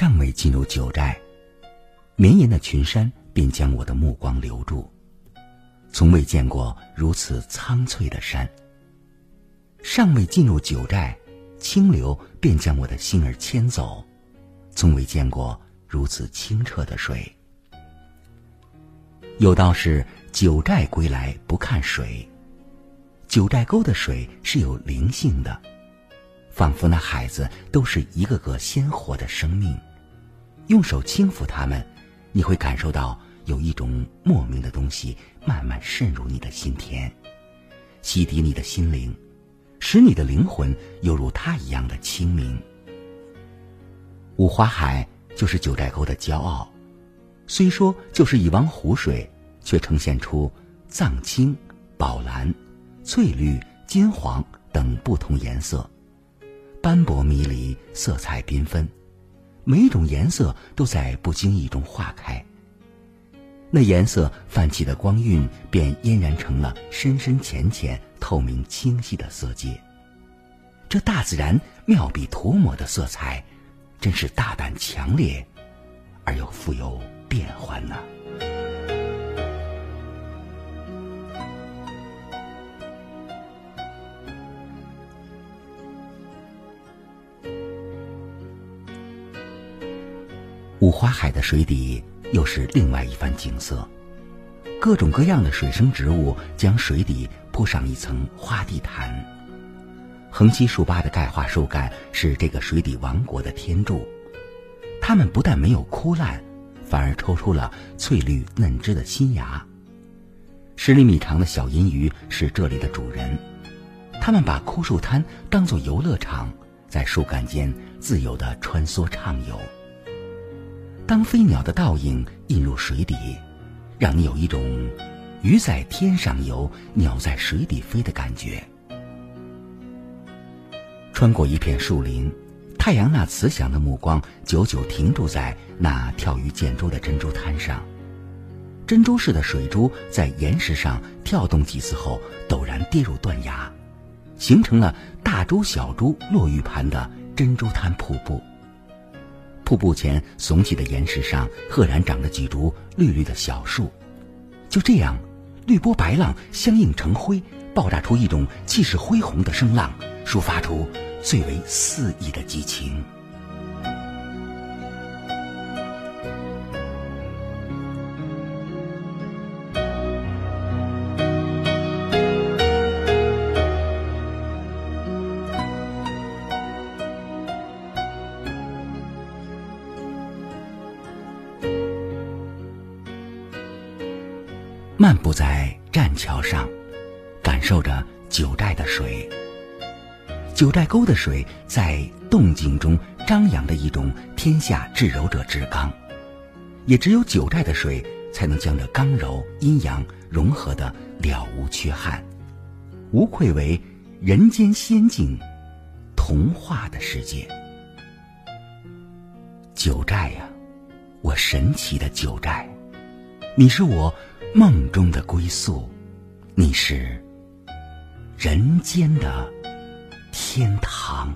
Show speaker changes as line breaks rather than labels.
尚未进入九寨，绵延的群山便将我的目光留住。从未见过如此苍翠的山。尚未进入九寨，清流便将我的心儿牵走。从未见过如此清澈的水。有道是九寨归来不看水，九寨沟的水是有灵性的，仿佛那海子都是一个个鲜活的生命。用手轻抚它们，你会感受到有一种莫名的东西慢慢渗入你的心田，洗涤你的心灵，使你的灵魂犹如它一样的清明。五花海就是九寨沟的骄傲，虽说就是一汪湖水，却呈现出藏青、宝蓝、翠绿、金黄等不同颜色，斑驳迷离，色彩缤纷。每一种颜色都在不经意中化开，那颜色泛起的光晕便嫣然成了深深浅浅、透明清晰的色阶。这大自然妙笔涂抹的色彩，真是大胆强烈，而又富有变幻呢。花海的水底又是另外一番景色，各种各样的水生植物将水底铺上一层花地毯。横七竖八的钙化树干是这个水底王国的天柱，它们不但没有枯烂，反而抽出了翠绿嫩枝的新芽。十厘米长的小银鱼是这里的主人，它们把枯树滩当作游乐场，在树干间自由地穿梭畅游。当飞鸟的倒影映入水底，让你有一种鱼在天上游，鸟在水底飞的感觉。穿过一片树林，太阳那慈祥的目光久久停驻在那跳鱼溅珠的珍珠滩上。珍珠似的水珠在岩石上跳动几次后，陡然跌入断崖，形成了大珠小珠落玉盘的珍珠滩瀑布。瀑布前耸起的岩石上，赫然长着几株绿绿的小树。就这样，绿波白浪相映成辉，爆炸出一种气势恢宏的声浪，抒发出最为肆意的激情。漫步在栈桥上，感受着九寨的水。九寨沟的水在动静中张扬着一种天下至柔者至刚，也只有九寨的水才能将这刚柔阴阳融合的了无缺憾，无愧为人间仙境、童话的世界。九寨呀，我神奇的九寨，你是我。梦中的归宿，你是人间的天堂。